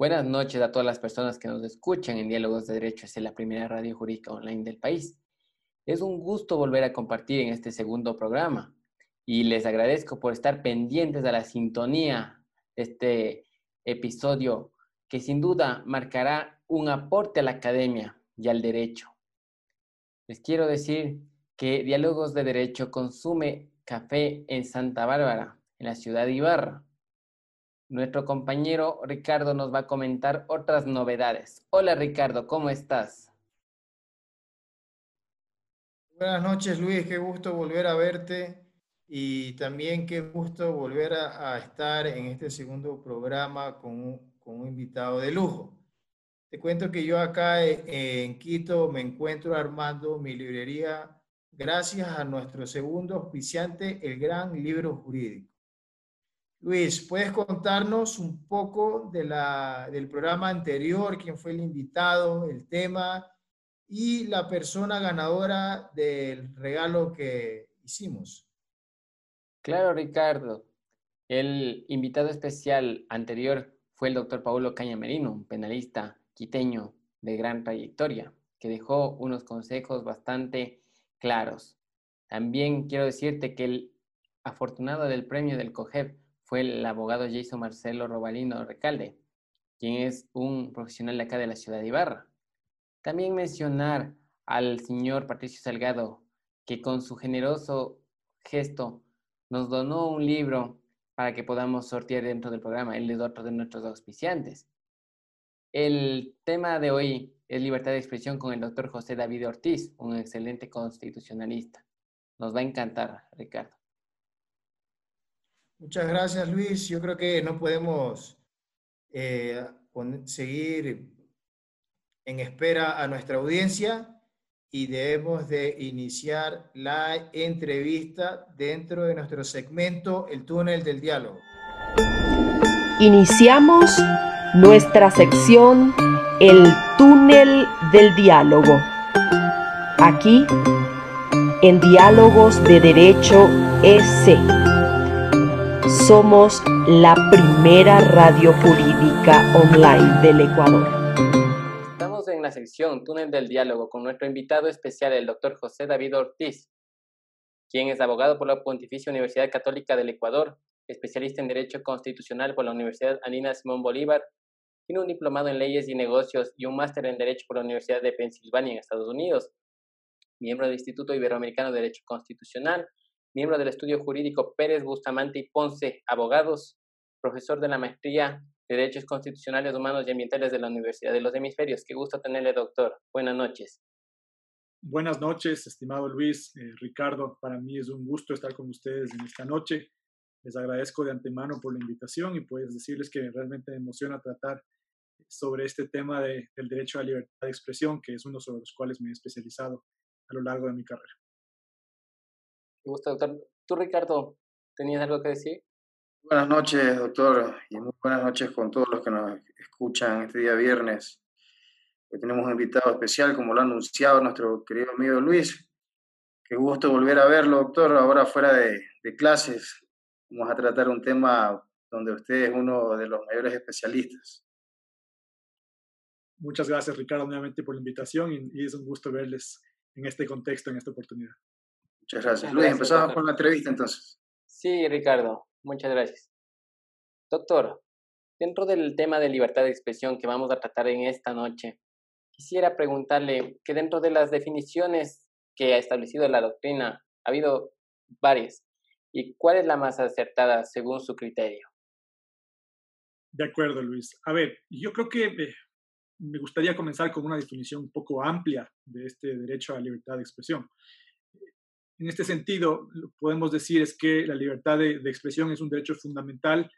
Buenas noches a todas las personas que nos escuchan en Diálogos de Derecho, es la primera radio jurídica online del país. Es un gusto volver a compartir en este segundo programa y les agradezco por estar pendientes de la sintonía de este episodio que sin duda marcará un aporte a la academia y al derecho. Les quiero decir que Diálogos de Derecho consume café en Santa Bárbara, en la ciudad de Ibarra. Nuestro compañero Ricardo nos va a comentar otras novedades. Hola Ricardo, ¿cómo estás? Buenas noches Luis, qué gusto volver a verte y también qué gusto volver a, estar en este segundo programa con un, invitado de lujo. Te cuento que yo acá eh, en Quito me encuentro armando mi librería gracias a nuestro segundo auspiciante, el Gran Libro Jurídico. Luis, ¿puedes contarnos un poco del programa anterior, quién fue el invitado, el tema y la persona ganadora del regalo que hicimos? Claro, Ricardo. El invitado especial anterior fue el doctor Paulo Cañamerino, un penalista quiteño de gran trayectoria, que dejó unos consejos bastante claros. También quiero decirte que el afortunado del premio del COGEP fue el abogado Jason Marcelo Robalino Recalde, quien es un profesional de acá de la ciudad de Ibarra. También mencionar al señor Patricio Salgado, que con su generoso gesto nos donó un libro para que podamos sortear dentro del programa. Él es otro de nuestros auspiciantes. El tema de hoy es libertad de expresión con el doctor José David Ortiz, un excelente constitucionalista. Nos va a encantar, Ricardo. Muchas gracias, Luis. Yo creo que no podemos eh, seguir en espera a nuestra audiencia y debemos de iniciar la entrevista dentro de nuestro segmento El túnel del diálogo. Iniciamos nuestra sección El túnel del diálogo. Aquí, en Diálogos de Derecho EC somos la primera radio jurídica online del Ecuador. Estamos en la sección Túnel del Diálogo con nuestro invitado especial, el doctor José David Ortiz, quien es abogado por la Pontificia Universidad Católica del Ecuador, especialista en Derecho Constitucional por la Universidad Anina Simón Bolívar, tiene un diplomado en Leyes y Negocios y un máster en Derecho por la Universidad de Pensilvania en Estados Unidos, miembro del Instituto Iberoamericano de Derecho Constitucional, miembro del estudio jurídico Pérez Bustamante y Ponce Abogados, profesor de la maestría de Derechos Constitucionales Humanos y Ambientales de la Universidad de los Hemisferios. Qué gusto tenerle, doctor. Buenas noches. Buenas noches, estimado Luis, eh, Ricardo. Para mí es un gusto estar con ustedes en esta noche. Les agradezco de antemano por la invitación y puedes decirles que realmente me emociona tratar sobre este tema del derecho a libertad de expresión, que es uno sobre los cuales me he especializado a lo largo de mi carrera. Me gusta, doctor. Tú, Ricardo, ¿tenías algo que decir? Buenas noches, doctor, y muy buenas noches con todos los que nos escuchan este día viernes. Hoy tenemos un invitado especial, como lo ha anunciado nuestro querido amigo Luis. Qué gusto volver a verlo, doctor, ahora fuera de, de clases. Vamos a tratar un tema donde usted es uno de los mayores especialistas. Muchas gracias, Ricardo, nuevamente por la invitación y es un gusto verles en este contexto, en esta oportunidad. Muchas gracias. Luis, empezamos con la entrevista entonces. Sí, Ricardo, muchas gracias. Doctor, dentro del tema de libertad de expresión que vamos a tratar en esta noche, quisiera preguntarle que dentro de las definiciones que ha establecido la doctrina, ha habido varias, ¿y cuál es la más acertada según su criterio? De acuerdo, Luis. A ver, yo creo que eh, me gustaría comenzar con una definición un poco amplia de este derecho a la libertad de expresión. En este sentido, podemos decir es que la libertad de, expresión es un derecho fundamental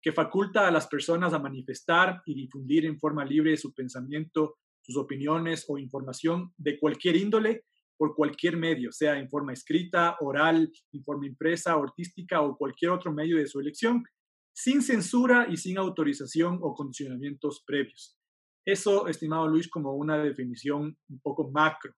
que faculta a las personas a manifestar y difundir en forma libre su pensamiento, sus opiniones o información de cualquier índole por cualquier medio, sea en forma escrita, oral, en forma impresa, artística o cualquier otro medio de su elección, sin censura y sin autorización o condicionamientos previos. Eso, estimado Luis, como una definición un poco macro.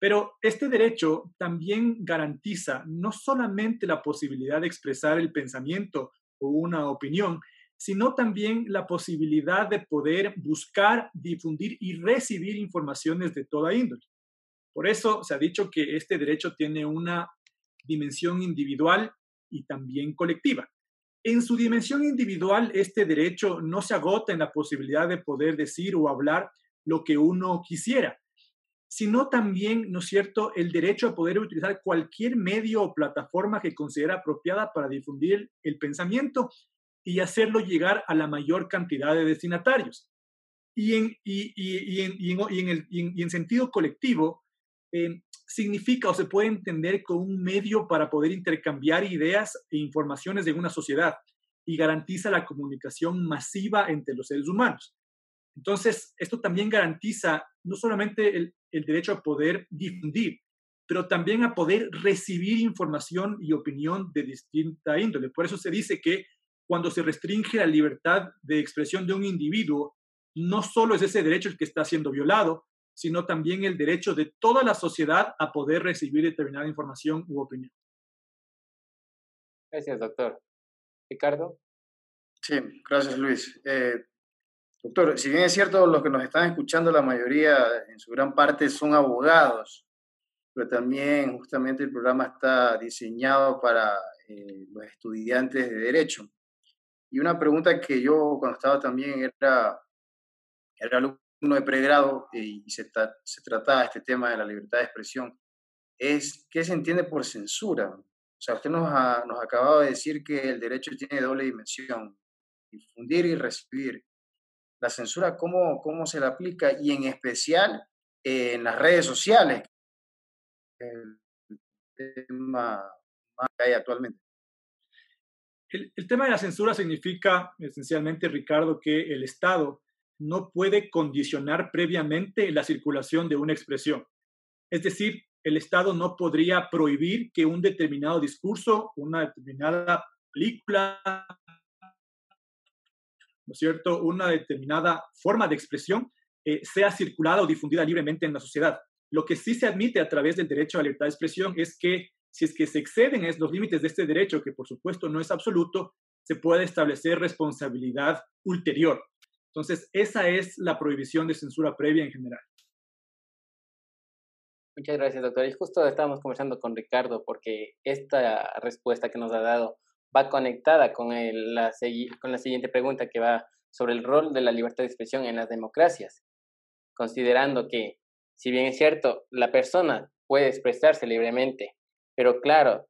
Pero este derecho también garantiza no solamente la posibilidad de expresar el pensamiento o una opinión, sino también la posibilidad de poder buscar, difundir y recibir informaciones de toda índole. Por eso se ha dicho que este derecho tiene una dimensión individual y también colectiva. En su dimensión individual, este derecho no se agota en la posibilidad de poder decir o hablar lo que uno quisiera, sino también, ¿no es cierto?, el derecho a poder utilizar cualquier medio o plataforma que considera apropiada para difundir el pensamiento y hacerlo llegar a la mayor cantidad de destinatarios. Y en, sentido colectivo, eh, significa o se puede entender como un medio para poder intercambiar ideas e informaciones de una sociedad y garantiza la comunicación masiva entre los seres humanos. Entonces, esto también garantiza no solamente el, el derecho a poder difundir, pero también a poder recibir información y opinión de distinta índole. Por eso se dice que cuando se restringe la libertad de expresión de un individuo, no solo es ese derecho el que está siendo violado, sino también el derecho de toda la sociedad a poder recibir determinada información u opinión. Gracias, doctor. Ricardo. Sí, gracias, Luis. Eh, doctor, si bien es cierto, los que nos están escuchando, la mayoría, en su gran parte, son abogados, pero también justamente el programa está diseñado para eh, los estudiantes de Derecho. Y una pregunta que yo cuando estaba también era, era de pregrado y se, se trataba este tema de la libertad de expresión, es qué se entiende por censura. O sea, usted nos, ha, nos de decir que el derecho tiene doble dimensión, difundir y recibir. La censura, ¿cómo, cómo se la aplica? Y en especial en las redes sociales, el tema que hay actualmente. El, tema de la censura significa esencialmente, Ricardo, que el Estado no puede condicionar previamente la circulación de una expresión. Es decir, el Estado no podría prohibir que un determinado discurso, una determinada película, ¿no es cierto?, una determinada forma de expresión eh, sea circulada o difundida libremente en la sociedad. Lo que sí se admite a través del derecho a la libertad de expresión es que si es que se exceden los límites de este derecho, que por supuesto no es absoluto, se puede establecer responsabilidad ulterior. Entonces, esa es la prohibición de censura previa en general. Muchas gracias, doctor. Y justo estábamos conversando con Ricardo porque esta respuesta que nos ha dado va conectada con, la, con la siguiente pregunta que va sobre el rol de la libertad de expresión en las democracias, considerando que, si bien es cierto, la persona puede expresarse libremente, pero claro,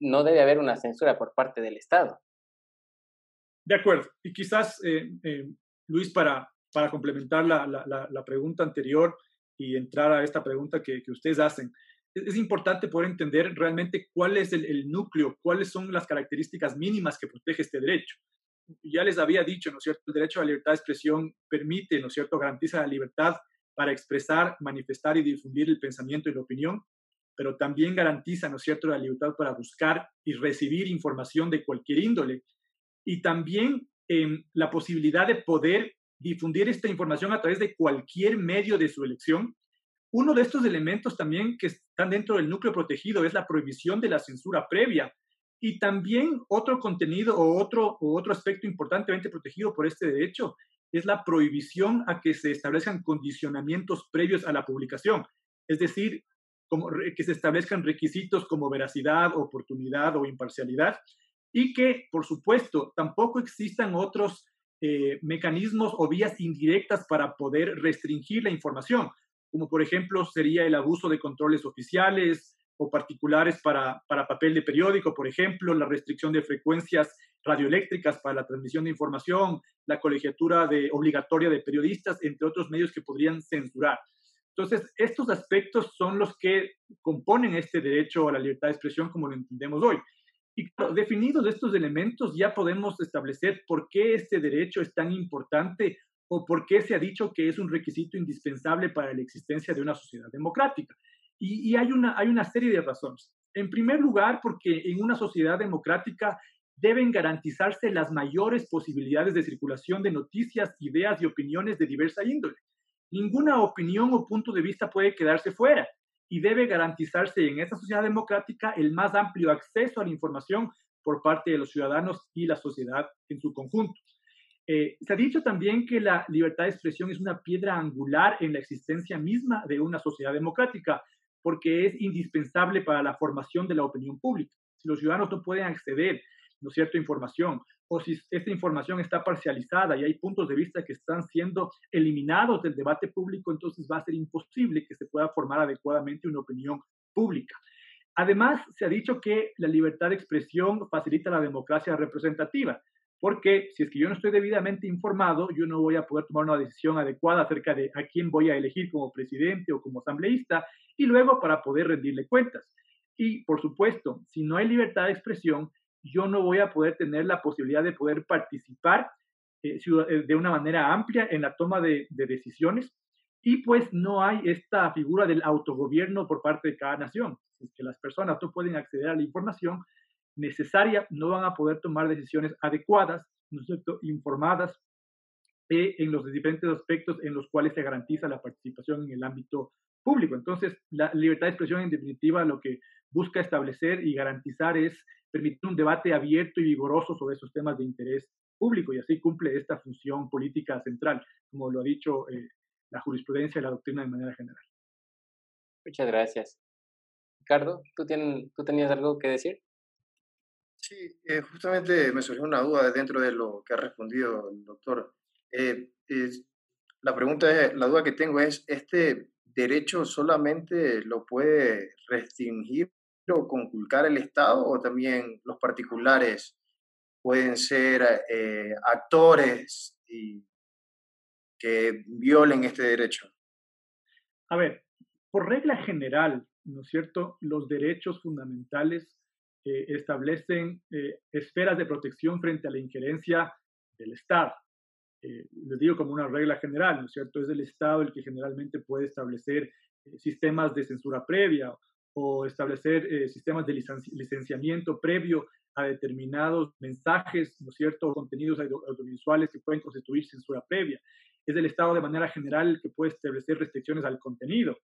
no debe haber una censura por parte del Estado. De acuerdo. Y quizás eh, eh, Luis, para, para complementar la, la, pregunta anterior y entrar a esta pregunta que, que ustedes hacen, es, importante poder entender realmente cuál es el, núcleo, cuáles son las características mínimas que protege este derecho. Ya les había dicho, ¿no es cierto? El derecho a la libertad de expresión permite, ¿no es cierto?, garantiza la libertad para expresar, manifestar y difundir el pensamiento y la opinión, pero también garantiza, ¿no es cierto?, la libertad para buscar y recibir información de cualquier índole. Y también la posibilidad de poder difundir esta información a través de cualquier medio de su elección. Uno de estos elementos también que están dentro del núcleo protegido es la prohibición de la censura previa. Y también otro contenido o otro, o otro aspecto importantemente protegido por este derecho es la prohibición a que se establezcan condicionamientos previos a la publicación. Es decir, que se establezcan requisitos como veracidad, oportunidad o imparcialidad y que, por supuesto, tampoco existan otros eh, mecanismos o vías indirectas para poder restringir la información, como por ejemplo sería el abuso de controles oficiales o particulares para, para papel de periódico, por ejemplo, la restricción de frecuencias radioeléctricas para la transmisión de información, la colegiatura de, obligatoria de periodistas, entre otros medios que podrían censurar. Entonces, estos aspectos son los que componen este derecho a la libertad de expresión como lo entendemos hoy. Y definidos estos elementos, ya podemos establecer por qué este derecho es tan importante o por qué se ha dicho que es un requisito indispensable para la existencia de una sociedad democrática. Y, hay, una, hay una serie de razones. En primer lugar, porque en una sociedad democrática deben garantizarse las mayores posibilidades de circulación de noticias, ideas y opiniones de diversa índole. Ninguna opinión o punto de vista puede quedarse fuera y debe garantizarse en esta sociedad democrática el más amplio acceso a la información por parte de los ciudadanos y la sociedad en su conjunto. Eh, se ha dicho también que la libertad de expresión es una piedra angular en la existencia misma de una sociedad democrática, porque es indispensable para la formación de la opinión pública. Si los ciudadanos no pueden acceder, ¿no es información, o si esta información está parcializada y hay puntos de vista que están siendo eliminados del debate público, entonces va a ser imposible que se pueda formar adecuadamente una opinión pública. Además, se ha dicho que la libertad de expresión facilita la democracia representativa, porque si es que yo no estoy debidamente informado, yo no voy a poder tomar una decisión adecuada acerca de a quién voy a elegir como presidente o como asambleísta y luego para poder rendirle cuentas. Y por supuesto, si no hay libertad de expresión, yo no voy a poder tener la posibilidad de poder participar eh, eh, de una manera amplia en la toma de, de decisiones y pues no hay esta figura del autogobierno por parte de cada nación. Es que las personas no pueden acceder a la información necesaria, no van a poder tomar decisiones adecuadas, ¿no es cierto?, informadas eh, en los diferentes aspectos en los cuales se garantiza la participación en el ámbito público. Entonces, la libertad de expresión, en definitiva, lo que busca establecer y garantizar es permitir un debate abierto y vigoroso sobre esos temas de interés público y así cumple esta función política central, como lo ha dicho eh, la jurisprudencia y la doctrina de manera general. Muchas gracias. Ricardo, ¿tú, ¿tú tenías algo que decir? Sí, eh, justamente me surgió una duda dentro de lo que ha respondido el doctor. Eh, la pregunta es, la duda que tengo es, ¿este derecho solamente lo puede restringir o conculcar el Estado o también los particulares pueden ser eh, actores que violen este derecho? A ver, por regla general, ¿no es cierto? Los derechos fundamentales eh, establecen eh, esferas de protección frente a la injerencia del Estado. Eh, les digo como una regla general, ¿no es cierto? Es el Estado el que generalmente puede establecer sistemas de censura previa o establecer sistemas de licenciamiento previo a determinados mensajes, ¿no es cierto?, contenidos audiovisuales que pueden constituir censura previa. Es el Estado de manera general el que puede establecer restricciones al contenido,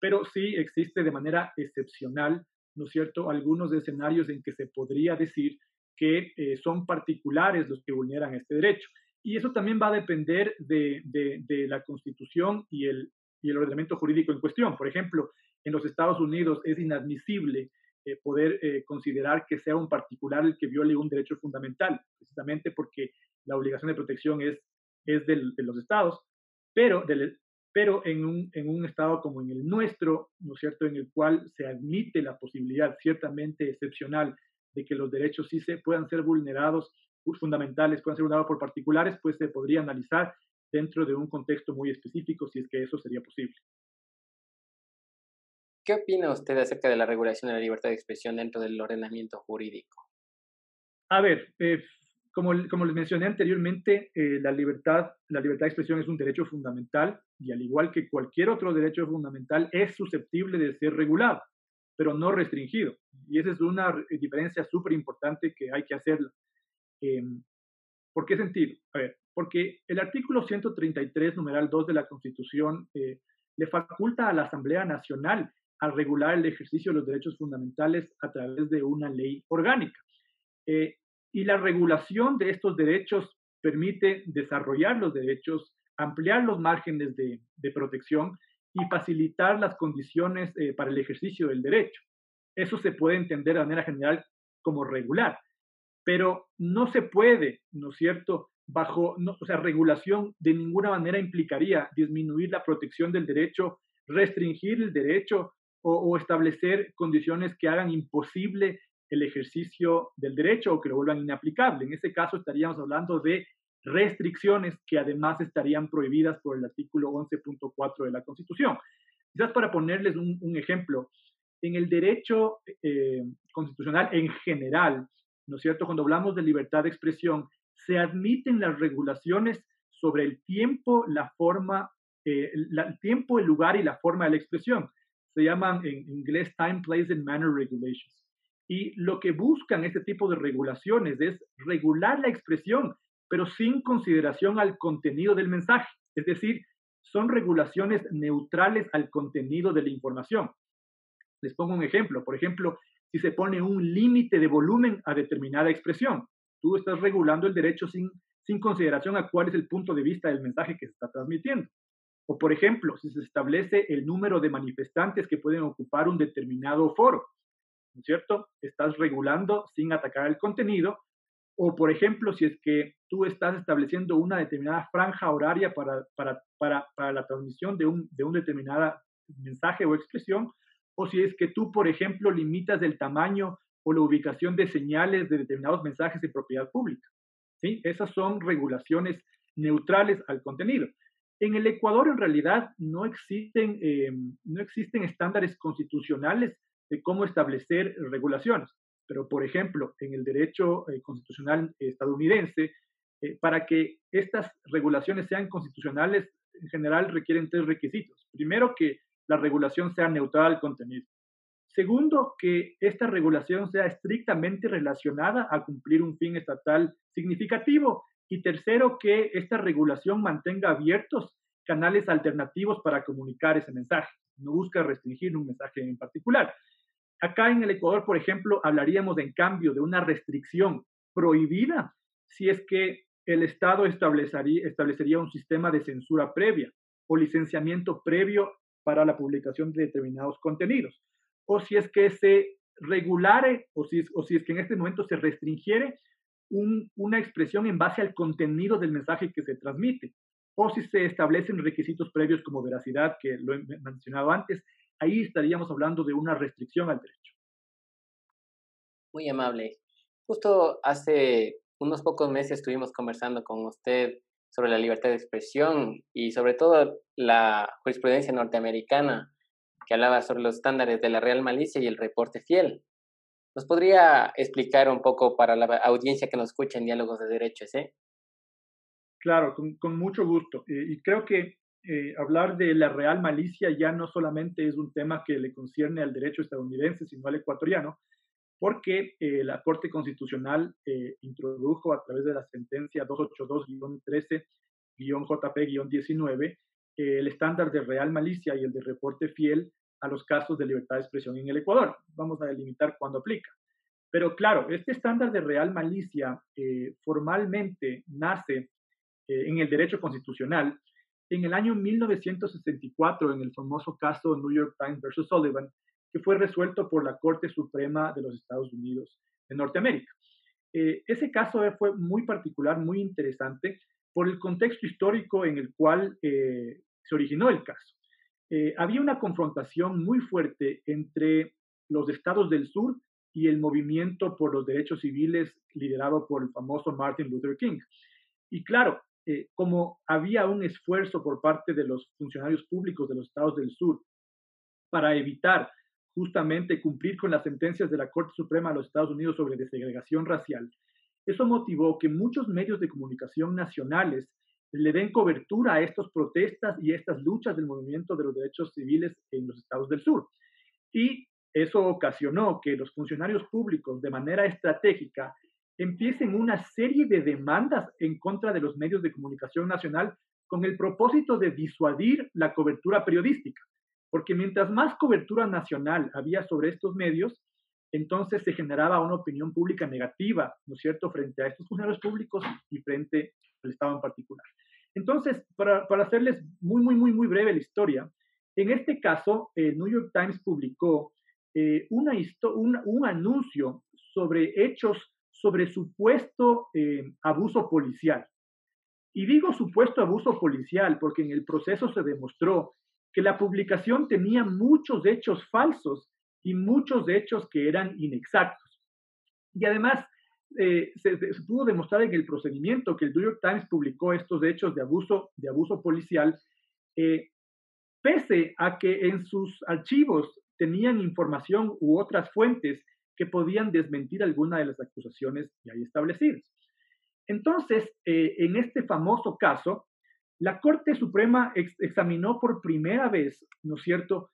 pero sí existe de manera excepcional ¿no es cierto?, algunos escenarios en que se podría decir que eh, son particulares los que vulneran este derecho. Y eso también va a depender de, de, la Constitución y el, y el ordenamiento jurídico en cuestión. Por ejemplo, en los Estados Unidos es inadmisible eh, poder eh, considerar que sea un particular el que viole un derecho fundamental, precisamente porque la obligación de protección es, es de los estados, pero del, pero en un, en un estado como en el nuestro, ¿no es cierto?, en el cual se admite la posibilidad ciertamente excepcional de que los derechos sí se puedan ser vulnerados, fundamentales, puedan ser vulnerados por particulares, pues se podría analizar dentro de un contexto muy específico si es que eso sería posible. ¿Qué opina usted acerca de la regulación de la libertad de expresión dentro del ordenamiento jurídico? A ver, eh, como, como, les mencioné anteriormente, eh, la, libertad, la libertad de expresión es un derecho fundamental y al igual que cualquier otro derecho fundamental es susceptible de ser regulado, pero no restringido. Y esa es una diferencia súper importante que hay que hacer. Eh, ¿Por qué sentido? A ver, porque el artículo 133, numeral 2 de la Constitución, eh, le faculta a la Asamblea Nacional a regular el ejercicio de los derechos fundamentales a través de una ley orgánica. Eh, y la regulación de estos derechos permite desarrollar los derechos, ampliar los márgenes de, protección y facilitar las condiciones eh, para el ejercicio del derecho. Eso se puede entender de manera general como regular, pero no se puede, ¿no es cierto? Bajo, o sea, regulación de ninguna manera implicaría disminuir la protección del derecho, restringir el derecho o establecer condiciones que hagan imposible el ejercicio del derecho o que lo vuelvan inaplicable. En ese caso estaríamos hablando de restricciones que además estarían prohibidas por el artículo 11.4 de la Constitución. Quizás para ponerles un, ejemplo, en el derecho eh, constitucional en general, ¿no es cierto? Cuando hablamos de libertad de expresión, se admiten las regulaciones sobre el tiempo, la forma, eh, el tiempo, el lugar y la forma de la expresión. Se llaman en inglés time, place and manner regulations. Y lo que buscan este tipo de regulaciones es regular la expresión, pero sin consideración al contenido del mensaje. Es decir, son regulaciones neutrales al contenido de la información. Les pongo un ejemplo. Por ejemplo, si se pone un límite de volumen a determinada expresión, tú estás regulando el derecho sin, sin consideración a cuál es el punto de vista del mensaje que se está transmitiendo. O, por ejemplo, si se establece el número de manifestantes que pueden ocupar un determinado foro, ¿no es cierto? Estás regulando sin atacar el contenido. O, por ejemplo, si es que tú estás estableciendo una determinada franja horaria para, para, para, para la transmisión de un, de un determinado mensaje o expresión, o si es que tú, por ejemplo, limitas el tamaño o la ubicación de señales de determinados mensajes de propiedad pública. ¿sí? Esas son regulaciones neutrales al contenido. En el Ecuador, en realidad, no existen, eh, no existen estándares constitucionales de cómo establecer regulaciones. Pero, por ejemplo, en el derecho eh, constitucional estadounidense, eh, para que estas regulaciones sean constitucionales, en general requieren tres requisitos. Primero, que la regulación sea neutral al contenido. Segundo, que esta regulación sea estrictamente relacionada a cumplir un fin estatal significativo. Y tercero, que esta regulación mantenga abiertos canales alternativos para comunicar ese mensaje. No busca restringir un mensaje en particular. Acá en el Ecuador, por ejemplo, hablaríamos en cambio de una restricción prohibida si es que el Estado establecería, un sistema de censura previa o licenciamiento previo para la publicación de determinados contenidos. O si es que se regulare o si es que en este momento se restringiere una expresión en base al contenido del mensaje que se transmite. O si se establecen requisitos previos como veracidad, que lo he mencionado antes, ahí estaríamos hablando de una restricción al derecho. Muy amable. Justo hace unos pocos meses estuvimos conversando con usted sobre la libertad de expresión y sobre todo la jurisprudencia norteamericana que hablaba sobre los estándares de la real malicia y el reporte fiel. ¿Nos podría explicar un poco para la audiencia que nos escucha en Diálogos de Derecho ese? Claro, con, mucho gusto. Eh, y creo que eh, hablar de la real malicia ya no solamente es un tema que le concierne al derecho estadounidense, sino al ecuatoriano, porque eh, la Corte Constitucional introdujo a través de la sentencia 282-13-JP-19 el estándar de real malicia y el de reporte fiel a los casos de libertad de expresión en el Ecuador. Vamos a delimitar cuándo aplica. Pero claro, este estándar de real malicia formalmente nace eh, en el derecho constitucional en el año 1964 en el famoso caso New York Times versus Sullivan, que fue resuelto por la Corte Suprema de los Estados Unidos de Norteamérica. Eh, ese caso fue muy particular, muy interesante, por el contexto histórico en el cual se originó el caso. Eh, había una confrontación muy fuerte entre los estados del sur y el movimiento por los derechos civiles liderado por el famoso Martin Luther King. Y claro, eh, como había un esfuerzo por parte de los funcionarios públicos de los estados del sur para evitar justamente cumplir con las sentencias de la Corte Suprema de los Estados Unidos sobre desegregación racial, eso motivó que muchos medios de comunicación nacionales le den cobertura a estas protestas y estas luchas del movimiento de los derechos civiles en los estados del sur. Y eso ocasionó que los funcionarios públicos, de manera estratégica, empiecen una serie de demandas en contra de los medios de comunicación nacional con el propósito de disuadir la cobertura periodística. Porque mientras más cobertura nacional había sobre estos medios, entonces se generaba una opinión pública negativa, ¿no es cierto?, frente a estos funcionarios públicos y frente al Estado en particular. Entonces, para, hacerles muy, muy, muy, muy breve la historia, en este caso, el New York Times publicó eh, una un, anuncio sobre hechos sobre supuesto eh, abuso policial. Y digo supuesto abuso policial porque en el proceso se demostró que la publicación tenía muchos hechos falsos y muchos hechos que eran inexactos. Y además, eh, se, pudo demostrar en el procedimiento que el New York Times publicó estos hechos de abuso, de abuso policial, eh, pese a que en sus archivos tenían información u otras fuentes que podían desmentir alguna de las acusaciones ya establecidas. Entonces, eh, en este famoso caso, la Corte Suprema examinó por primera vez, ¿no es cierto?,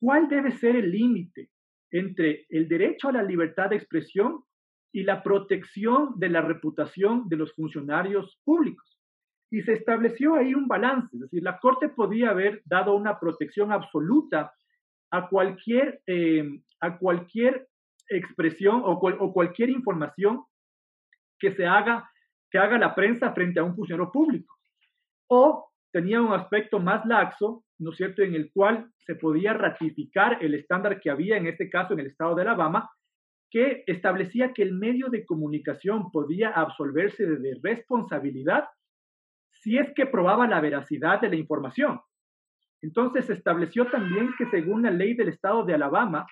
cuál debe ser el límite entre el derecho a la libertad de expresión y la protección de la reputación de los funcionarios públicos. Y se estableció ahí un balance, es decir, la Corte podía haber dado una protección absoluta a cualquier, eh, a cualquier expresión o, cualquier información que se haga que haga la prensa frente a un funcionario público. O tenía un aspecto más laxo, ¿no es cierto?, en el cual se podía ratificar el estándar que había en este caso en el estado de Alabama, que establecía que el medio de comunicación podía absolverse de responsabilidad si es que probaba la veracidad de la información. Entonces se estableció también que según la ley del estado de Alabama,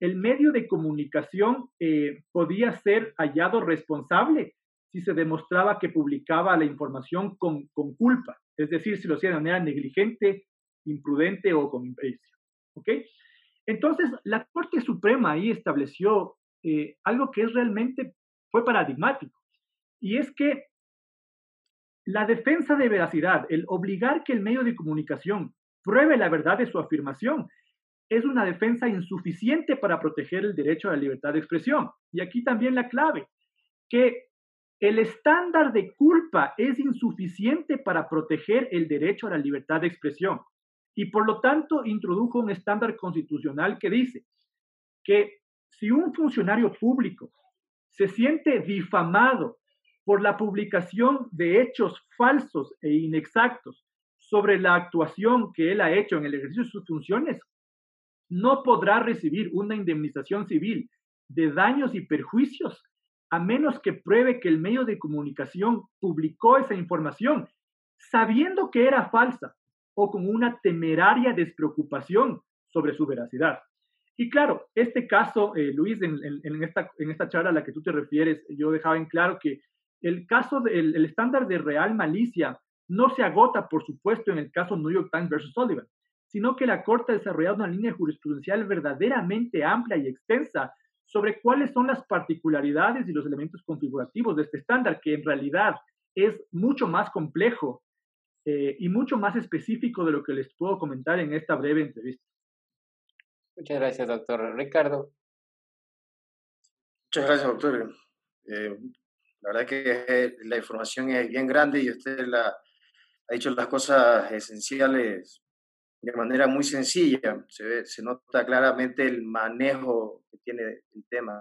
el medio de comunicación eh, podía ser hallado responsable si se demostraba que publicaba la información con, culpa, es decir, si lo hacía de manera negligente, imprudente o con imprecio. ¿Ok? Entonces, la Corte Suprema ahí estableció eh, algo que es realmente, fue paradigmático, y es que la defensa de veracidad, el obligar que el medio de comunicación pruebe la verdad de su afirmación, es una defensa insuficiente para proteger el derecho a la libertad de expresión. Y aquí también la clave, que el estándar de culpa es insuficiente para proteger el derecho a la libertad de expresión. Y por lo tanto introdujo un estándar constitucional que dice que si un funcionario público se siente difamado por la publicación de hechos falsos e inexactos sobre la actuación que él ha hecho en el ejercicio de sus funciones, no podrá recibir una indemnización civil de daños y perjuicios a menos que pruebe que el medio de comunicación publicó esa información sabiendo que era falsa o con una temeraria despreocupación sobre su veracidad. Y claro, este caso, eh, Luis, en, esta, en esta charla a la que tú te refieres, yo dejaba en claro que el caso el estándar de real malicia no se agota, por supuesto, en el caso New York Times versus Sullivan, sino que la Corte ha desarrollado una línea jurisprudencial verdaderamente amplia y extensa sobre cuáles son las particularidades y los elementos configurativos de este estándar, que en realidad es mucho más complejo eh, y mucho más específico de lo que les puedo comentar en esta breve entrevista. Muchas gracias, doctor. Ricardo. Muchas gracias, doctor. Eh, la verdad que la información es bien grande y usted la, ha dicho las cosas esenciales de manera muy sencilla. Se, se nota claramente el manejo que tiene el tema.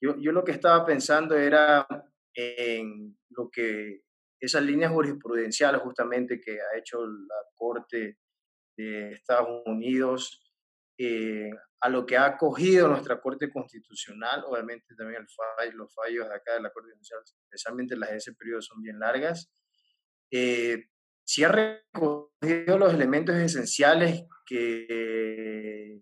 Yo, yo lo que estaba pensando era en lo que esas líneas jurisprudenciales justamente que ha hecho la Corte de Estados Unidos eh, a lo que ha acogido nuestra Corte Constitucional, obviamente también el los fallos de acá de la Corte Constitucional, especialmente las de ese periodo son bien largas, eh, si ha recogido los elementos esenciales que,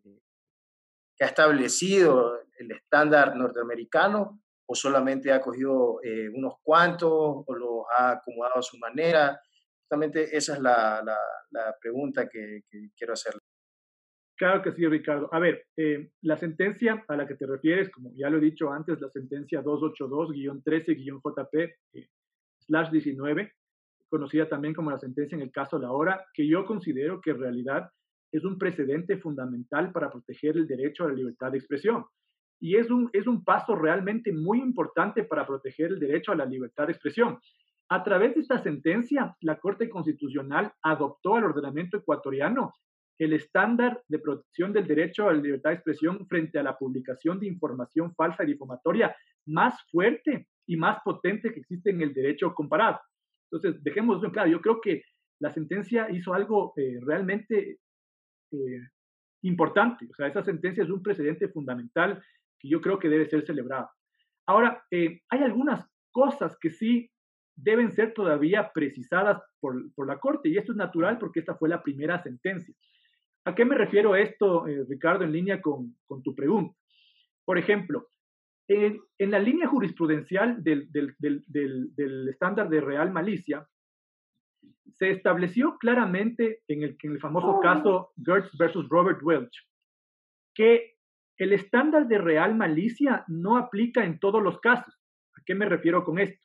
que, ha establecido el estándar norteamericano o solamente ha cogido eh, unos cuantos o los ha acomodado a su manera. Justamente esa es la, pregunta que, que quiero hacerle. Claro que sí, Ricardo. A ver, eh, la sentencia a la que te refieres, como ya lo he dicho antes, la sentencia 282-13-JP-19, eh, conocida también como la sentencia en el caso La Hora, que yo considero que en realidad es un precedente fundamental para proteger el derecho a la libertad de expresión. Y es un, es un paso realmente muy importante para proteger el derecho a la libertad de expresión. A través de esta sentencia, la Corte Constitucional adoptó al ordenamiento ecuatoriano el estándar de protección del derecho a la libertad de expresión frente a la publicación de información falsa y difamatoria más fuerte y más potente que existe en el derecho comparado. Entonces, dejemos claro, yo creo que la sentencia hizo algo eh, realmente eh, importante. O sea, esa sentencia es un precedente fundamental que yo creo que debe ser celebrado. Ahora, eh, hay algunas cosas que sí deben ser todavía precisadas por, por, la Corte, y esto es natural porque esta fue la primera sentencia. ¿A qué me refiero esto, Ricardo, en línea con, tu pregunta? Por ejemplo, en, la línea jurisprudencial del, estándar de real malicia, se estableció claramente en el, en el famoso caso Gertz versus Robert Welch que el estándar de real malicia no aplica en todos los casos. ¿A qué me refiero con esto?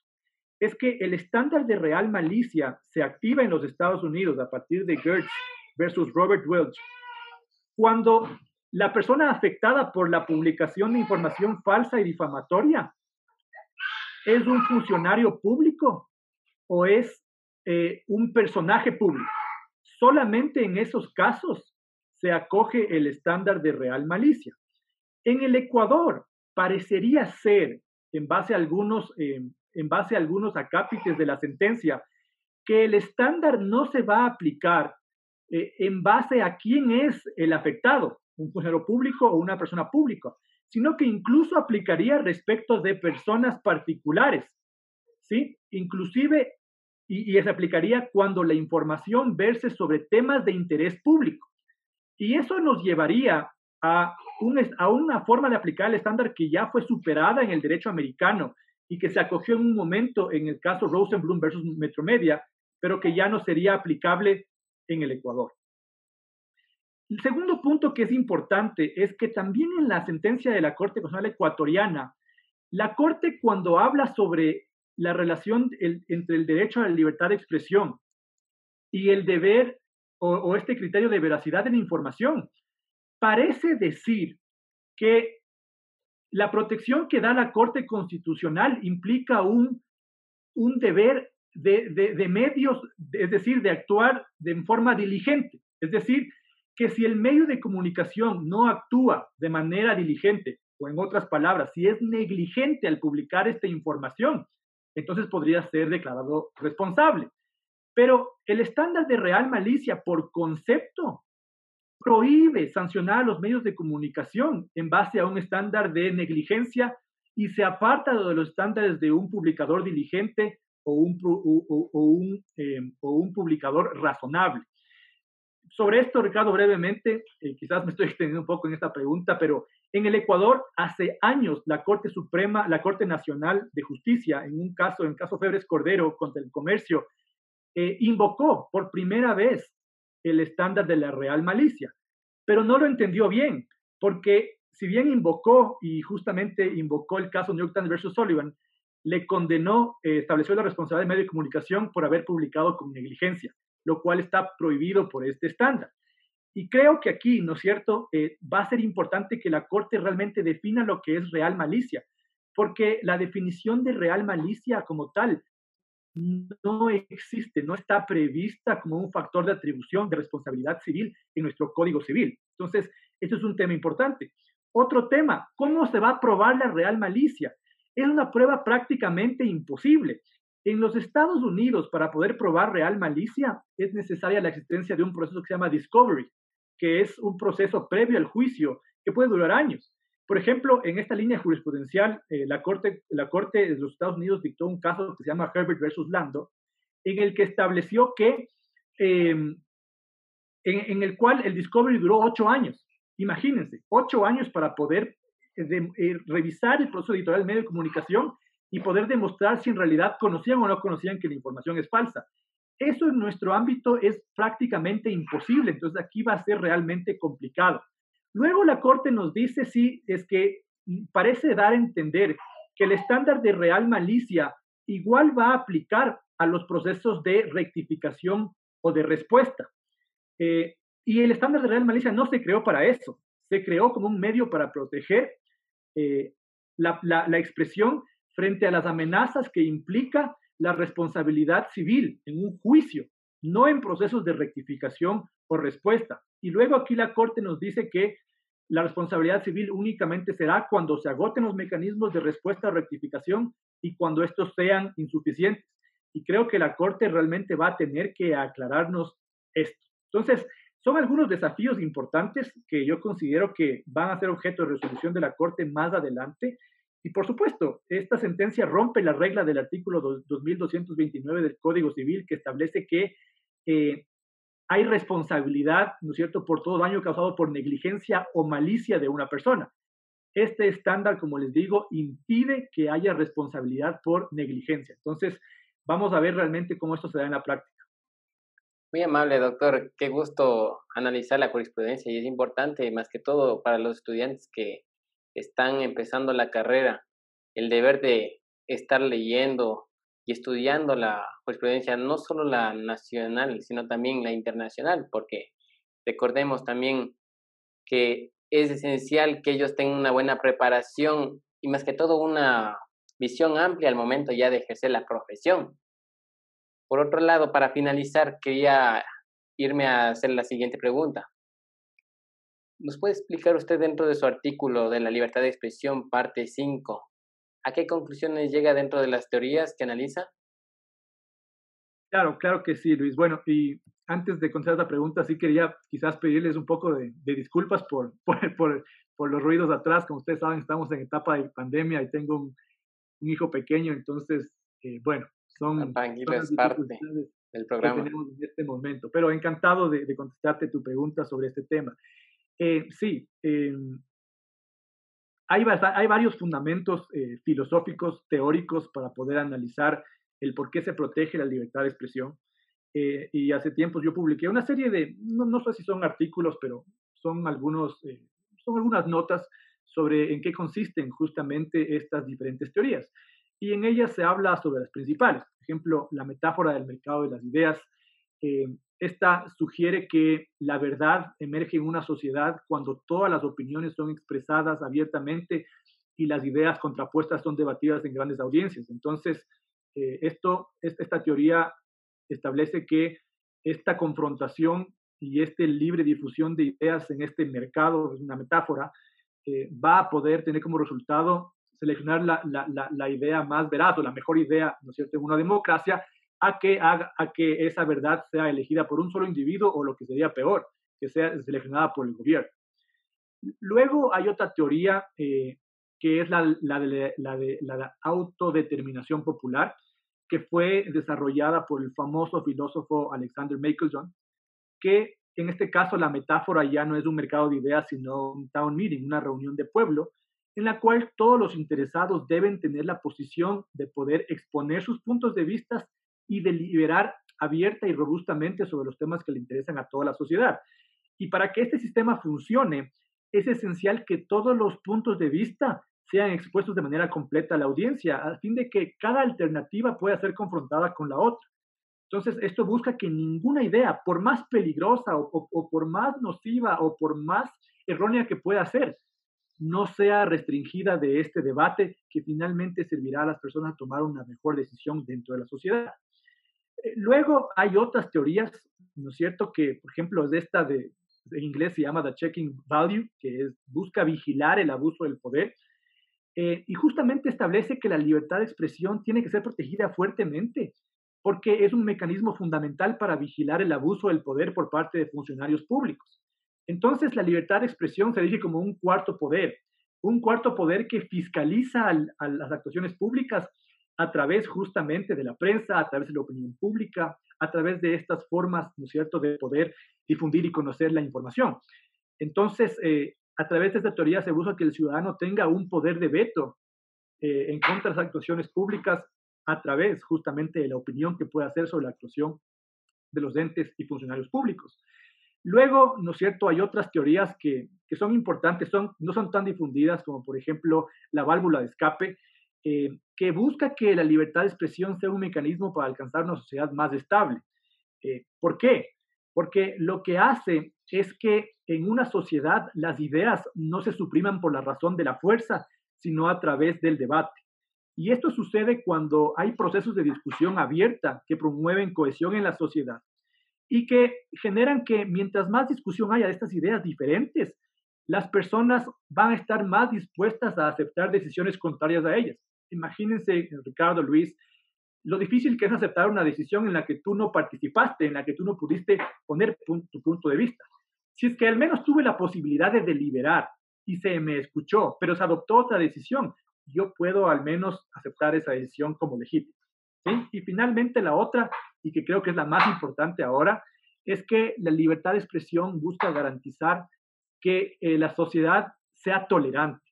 Es que el estándar de real malicia se activa en los Estados Unidos a partir de Gertz versus Robert Welch, cuando la persona afectada por la publicación de información falsa y difamatoria es un funcionario público o es eh, un personaje público. Solamente en esos casos se acoge el estándar de real malicia. En el Ecuador parecería ser, en base a algunos eh, en base a algunos acápites de la sentencia, que el estándar no se va a aplicar eh, en base a quién es el afectado, un funcionario público o una persona pública, sino que incluso aplicaría respecto de personas particulares, ¿sí? Inclusive, y, y se aplicaría cuando la información verse sobre temas de interés público. Y eso nos llevaría a, a una forma de aplicar el estándar que ya fue superada en el derecho americano y que se acogió en un momento en el caso Rosenblum versus Metromedia, pero que ya no sería aplicable en el Ecuador. El segundo punto que es importante es que también en la sentencia de la Corte Constitucional Ecuatoriana, la Corte cuando habla sobre la relación entre el derecho a la libertad de expresión y el deber o, este criterio de veracidad de la información, parece decir que la protección que da la Corte Constitucional implica un, un deber de, de, medios, es decir, de actuar de forma diligente. Es decir, que si el medio de comunicación no actúa de manera diligente, o en otras palabras, si es negligente al publicar esta información, entonces podría ser declarado responsable. Pero el estándar de real malicia por concepto prohíbe sancionar a los medios de comunicación en base a un estándar de negligencia y se aparta de los estándares de un publicador diligente o un, em, o un publicador razonable. Sobre esto, Ricardo, brevemente, eh, quizás me estoy extendiendo un poco en esta pregunta, pero en el Ecuador, hace años, la Corte Suprema, la Corte Nacional de Justicia, en un caso, en caso Febres Cordero contra el comercio, eh, invocó por primera vez el estándar de la real malicia, pero no lo entendió bien, porque si bien invocó y justamente invocó el caso New York Times versus Sullivan, le condenó, eh, estableció la responsabilidad de medio de comunicación por haber publicado con negligencia, lo cual está prohibido por este estándar. Y creo que aquí, ¿no es cierto?, eh, va a ser importante que la Corte realmente defina lo que es real malicia, porque la definición de real malicia como tal no existe, no está prevista como un factor de atribución de responsabilidad civil en nuestro Código Civil. Entonces, esto es un tema importante. Otro tema, ¿cómo se va a probar la real malicia? Es una prueba prácticamente imposible. En los Estados Unidos, para poder probar real malicia, es necesaria la existencia de un proceso que se llama discovery, que es un proceso previo al juicio que puede durar años. Por ejemplo, en esta línea jurisprudencial, eh, la, Corte, la Corte de los Estados Unidos dictó un caso que se llama Herbert versus Lando, en el que estableció que, em, en, el cual el discovery duró ocho años. Imagínense, ocho años para poder eh, eh, revisar el proceso editorial medio de comunicación y poder demostrar si en realidad conocían o no conocían que la información es falsa. Eso en nuestro ámbito es prácticamente imposible, entonces aquí va a ser realmente complicado. Luego la Corte nos dice, sí, es que parece dar a entender que el estándar de real malicia igual va a aplicar a los procesos de rectificación o de respuesta. Eh, y el estándar de real malicia no se creó para eso, se creó como un medio para proteger eh, la, la expresión frente a las amenazas que implica la responsabilidad civil en un juicio, no en procesos de rectificación o respuesta. Y luego aquí la Corte nos dice que la responsabilidad civil únicamente será cuando se agoten los mecanismos de respuesta o rectificación y cuando estos sean insuficientes. Y creo que la Corte realmente va a tener que aclararnos esto. Entonces, son algunos desafíos importantes que yo considero que van a ser objeto de resolución de la Corte más adelante. Y por supuesto, esta sentencia rompe la regla del artículo 2229 del Código Civil que establece que eh, hay responsabilidad, ¿no es cierto?, por todo daño causado por negligencia o malicia de una persona. Este estándar, como les digo, impide que haya responsabilidad por negligencia. Entonces, vamos a ver realmente cómo esto se da en la práctica. Muy amable, doctor. Qué gusto analizar la jurisprudencia y es importante, más que todo, para los estudiantes que están empezando la carrera, el deber de estar leyendo y estudiando la jurisprudencia, no solo la nacional, sino también la internacional, porque recordemos también que es esencial que ellos tengan una buena preparación y más que todo una visión amplia al momento ya de ejercer la profesión. Por otro lado, para finalizar, quería irme a hacer la siguiente pregunta. ¿Nos puede explicar usted dentro de su artículo de la libertad de expresión, parte 5, ¿A qué conclusiones llega dentro de las teorías que analiza? Claro, claro que sí, Luis. Bueno, y antes de contestar esta pregunta, sí quería quizás pedirles un poco de, disculpas por, por, por, los ruidos atrás. Como ustedes saben, estamos en etapa de pandemia y tengo un, hijo pequeño, entonces, eh, bueno, son, es parte del programa. que tenemos en este momento. Pero encantado de, contestarte tu pregunta sobre este tema. Eh, sí, em, hay, varios fundamentos eh, filosóficos, teóricos, para poder analizar el por qué se protege la libertad de expresión. Eh, y hace tiempo yo publiqué una serie de, no, sé si son artículos, pero son, algunos, son algunas notas sobre en qué consisten justamente estas diferentes teorías. Y en ellas se habla sobre las principales. Por ejemplo, la metáfora del mercado de las ideas. Eh, esta sugiere que la verdad emerge en una sociedad cuando todas las opiniones son expresadas abiertamente y las ideas contrapuestas son debatidas en grandes audiencias. Entonces, eh, esto, esta teoría establece que esta confrontación y esta libre difusión de ideas en este mercado, es una metáfora, eh, va a poder tener como resultado seleccionar la, la, idea más veraz o la mejor idea, ¿no es cierto?, en una democracia, a que, haga, a que esa verdad sea elegida por un solo individuo o lo que sería peor, que sea seleccionada por el gobierno. Luego hay otra teoría eh, que es la, de, la, de, la autodeterminación popular, que fue desarrollada por el famoso filósofo Alexander Macleson, que en este caso la metáfora ya no es un mercado de ideas, sino un town meeting, una reunión de pueblo, en la cual todos los interesados deben tener la posición de poder exponer sus puntos de vista y deliberar abierta y robustamente sobre los temas que le interesan a toda la sociedad. Y para que este sistema funcione, es esencial que todos los puntos de vista sean expuestos de manera completa a la audiencia, a fin de que cada alternativa pueda ser confrontada con la otra. Entonces, esto busca que ninguna idea, por más peligrosa o, por más nociva o por más errónea que pueda ser, no sea restringida de este debate que finalmente servirá a las personas a tomar una mejor decisión dentro de la sociedad. Eh, luego hay otras teorías, ¿no es cierto? Que, por ejemplo, es esta de, en inglés se llama the checking value, que es, busca vigilar el abuso del poder. Eh, y justamente establece que la libertad de expresión tiene que ser protegida fuertemente, porque es un mecanismo fundamental para vigilar el abuso del poder por parte de funcionarios públicos. Entonces, la libertad de expresión se dice como un cuarto poder, un cuarto poder que fiscaliza a las actuaciones públicas a través justamente de la prensa, a través de la opinión pública, a través de estas formas, ¿no es cierto?, de poder difundir y conocer la información. Entonces, eh, a través de esta teoría se busca que el ciudadano tenga un poder de veto eh, en contra de las actuaciones públicas a través justamente de la opinión que puede hacer sobre la actuación de los entes y funcionarios públicos. Luego, ¿no es cierto?, hay otras teorías que, que son importantes, son, no son tan difundidas como, por ejemplo, la válvula de escape, eh, que busca que la libertad de expresión sea un mecanismo para alcanzar una sociedad más estable. Eh, ¿Por qué? Porque lo que hace es que en una sociedad las ideas no se supriman por la razón de la fuerza, sino a través del debate. Y esto sucede cuando hay procesos de discusión abierta que promueven cohesión en la sociedad y que generan que mientras más discusión haya de estas ideas diferentes, las personas van a estar más dispuestas a aceptar decisiones contrarias a ellas. Imagínense, Ricardo, Luis, lo difícil que es aceptar una decisión en la que tú no participaste, en la que tú no pudiste poner tu punto de vista. Si es que al menos tuve la posibilidad de deliberar y se me escuchó, pero se adoptó otra decisión, yo puedo al menos aceptar esa decisión como legítima. Y finalmente la otra, y que creo que es la más importante ahora, es que la libertad de expresión busca garantizar que eh, la sociedad sea tolerante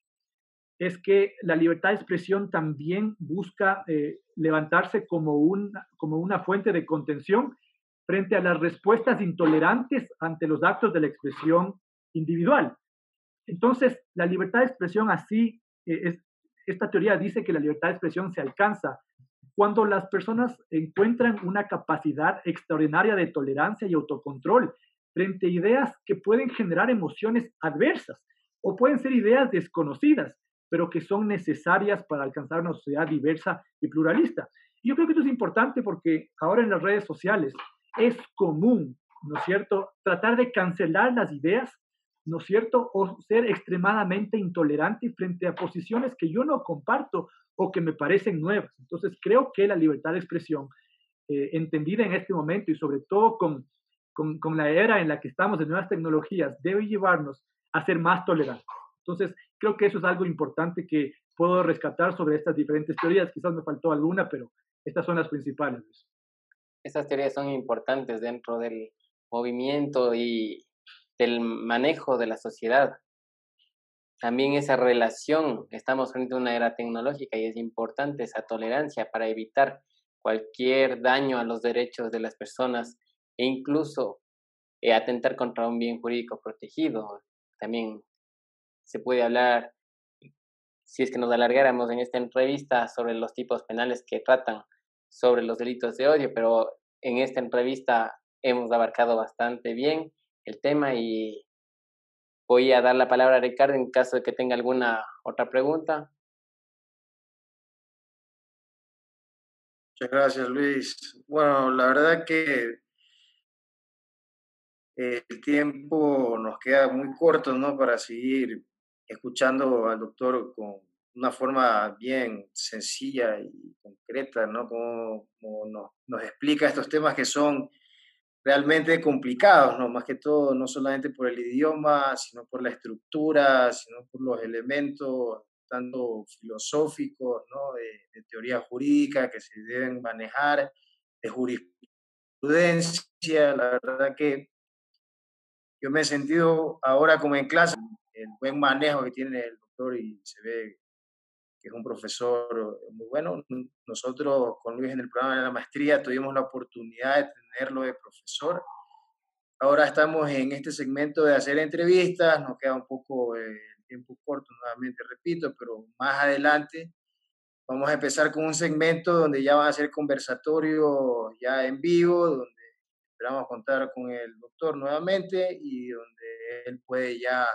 es que la libertad de expresión también busca eh, levantarse como, como una fuente de contención frente a las respuestas intolerantes ante los actos de la expresión individual. Entonces, la libertad de expresión así, eh, es, esta teoría dice que la libertad de expresión se alcanza cuando las personas encuentran una capacidad extraordinaria de tolerancia y autocontrol frente a ideas que pueden generar emociones adversas o pueden ser ideas desconocidas pero que son necesarias para alcanzar una sociedad diversa y pluralista. Yo creo que esto es importante porque ahora en las redes sociales es común, ¿no es cierto?, tratar de cancelar las ideas ¿no es cierto? O ser extremadamente intolerante frente a posiciones que yo no comparto o que me parecen nuevas. Entonces, creo que la libertad de expresión, eh, entendida en este momento y sobre todo con, con, con, la era en la que estamos de nuevas tecnologías, debe llevarnos a ser más tolerantes. Entonces, creo que eso es algo importante que puedo rescatar sobre estas diferentes teorías. Quizás me faltó alguna, pero estas son las principales. Estas teorías son importantes dentro del movimiento y del manejo de la sociedad. También esa relación, estamos frente a una era tecnológica y es importante esa tolerancia para evitar cualquier daño a los derechos de las personas e incluso eh, atentar contra un bien jurídico protegido. También se puede hablar, si es que nos alargáramos en esta entrevista, sobre los tipos penales que tratan sobre los delitos de odio, pero en esta entrevista hemos abarcado bastante bien el tema y voy a dar la palabra a Ricardo en caso de que tenga alguna otra pregunta. Muchas gracias, Luis. Bueno, la verdad que el tiempo nos queda muy corto, ¿no? Para seguir escuchando al doctor con una forma bien sencilla y concreta, ¿no? Como, nos, nos, explica estos temas que son realmente complicados, ¿no? Más que todo, no solamente por el idioma, sino por la estructura, sino por los elementos tanto filosóficos, ¿no? De, de teoría jurídica que se deben manejar, de jurisprudencia. La verdad que yo me he sentido ahora como en clase, el buen manejo que tiene el doctor y se ve que es un profesor muy bueno. Nosotros con Luis en el programa de la maestría tuvimos la oportunidad de tenerlo de profesor. Ahora estamos en este segmento de hacer entrevistas, nos queda un poco el tiempo corto, nuevamente repito, pero más adelante vamos a empezar con un segmento donde ya van a ser conversatorios ya en vivo, donde esperamos contar con el doctor nuevamente y donde él puede ya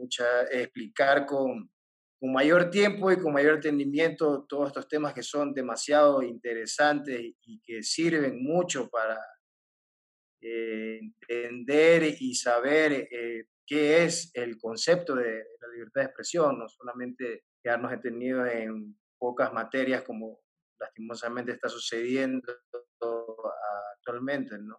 mucha, explicar con, con mayor tiempo y con mayor entendimiento todos estos temas que son demasiado interesantes y que sirven mucho para eh, entender y saber eh, qué es el concepto de la libertad de expresión, no solamente quedarnos detenidos en pocas materias como lastimosamente está sucediendo actualmente, ¿no?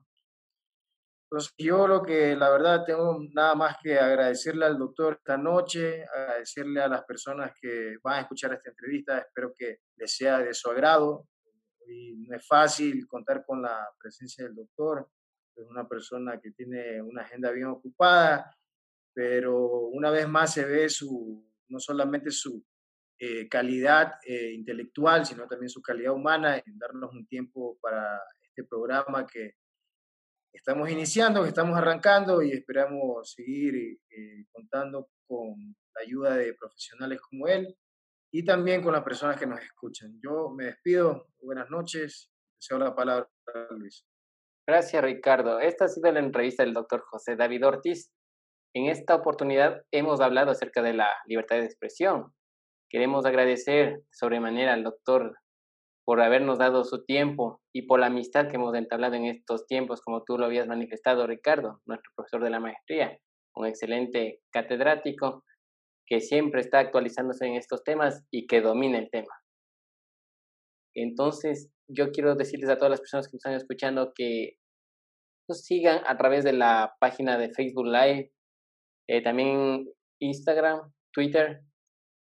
Entonces, yo lo que la verdad tengo nada más que agradecerle al doctor esta noche, agradecerle a las personas que van a escuchar esta entrevista, espero que les sea de su agrado. Y no es fácil contar con la presencia del doctor, es una persona que tiene una agenda bien ocupada, pero una vez más se ve su, no solamente su eh, calidad eh, intelectual, sino también su calidad humana en darnos un tiempo para este programa que estamos iniciando, que estamos arrancando y esperamos seguir eh, contando con la ayuda de profesionales como él y también con las personas que nos escuchan. Yo me despido, buenas noches, deseo la palabra a Luis. Gracias, Ricardo. Esta ha sido la entrevista del doctor José David Ortiz. En esta oportunidad hemos hablado acerca de la libertad de expresión. Queremos agradecer sobremanera al doctor por habernos dado su tiempo y por la amistad que hemos entablado en estos tiempos, como tú lo habías manifestado, Ricardo, nuestro profesor de la maestría, un excelente catedrático que siempre está actualizándose en estos temas y que domina el tema. Entonces, yo quiero decirles a todas las personas que nos están escuchando que nos sigan a través de la página de Facebook Live, eh, también Instagram, Twitter,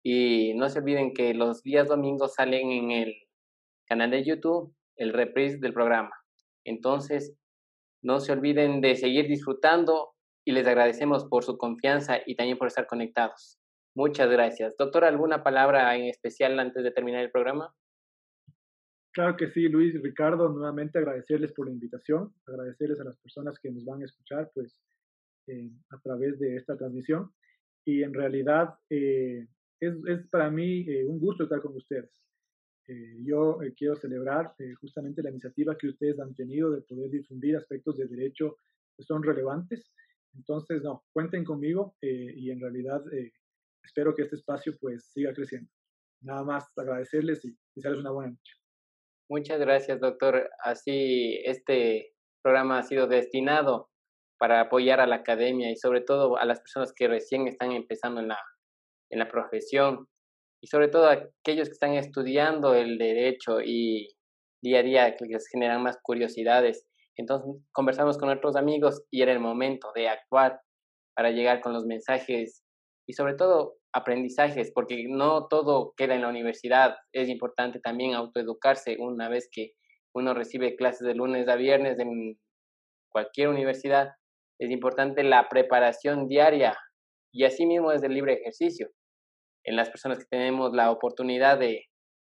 y no se olviden que los días domingos salen en el canal de YouTube el reprise del programa. Entonces, no se olviden de seguir disfrutando y les agradecemos por su confianza y también por estar conectados. Muchas gracias. Doctor, ¿alguna palabra en especial antes de terminar el programa? Claro que sí, Luis y Ricardo, nuevamente agradecerles por la invitación, agradecerles a las personas que nos van a escuchar pues eh, a través de esta transmisión y en realidad eh, es, es, para mí eh, un gusto estar con ustedes. Eh, yo eh, quiero celebrar eh, justamente la iniciativa que ustedes han tenido de poder difundir aspectos de derecho que son relevantes. Entonces, no, cuenten conmigo y en realidad espero que este espacio pues siga creciendo. Nada más agradecerles y desearles una buena noche. Muchas gracias, doctor. Así, este programa ha sido destinado para apoyar a la academia y sobre todo a las personas que recién están empezando en la, en la profesión y sobre todo aquellos que están estudiando el derecho y día a día que les generan más curiosidades. Entonces conversamos con otros amigos y era el momento de actuar para llegar con los mensajes y sobre todo aprendizajes, porque no todo queda en la universidad. Es importante también autoeducarse una vez que uno recibe clases de lunes a viernes en cualquier universidad. Es importante la preparación diaria y asimismo desde el libre ejercicio. En las personas que tenemos la oportunidad de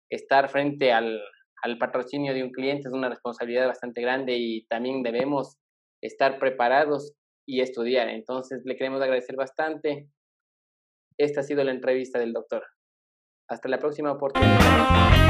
estar frente al, al patrocinio de un cliente es una responsabilidad bastante grande y también debemos estar preparados y estudiar. Entonces, le queremos agradecer bastante. Esta ha sido la entrevista del doctor. Hasta la próxima oportunidad.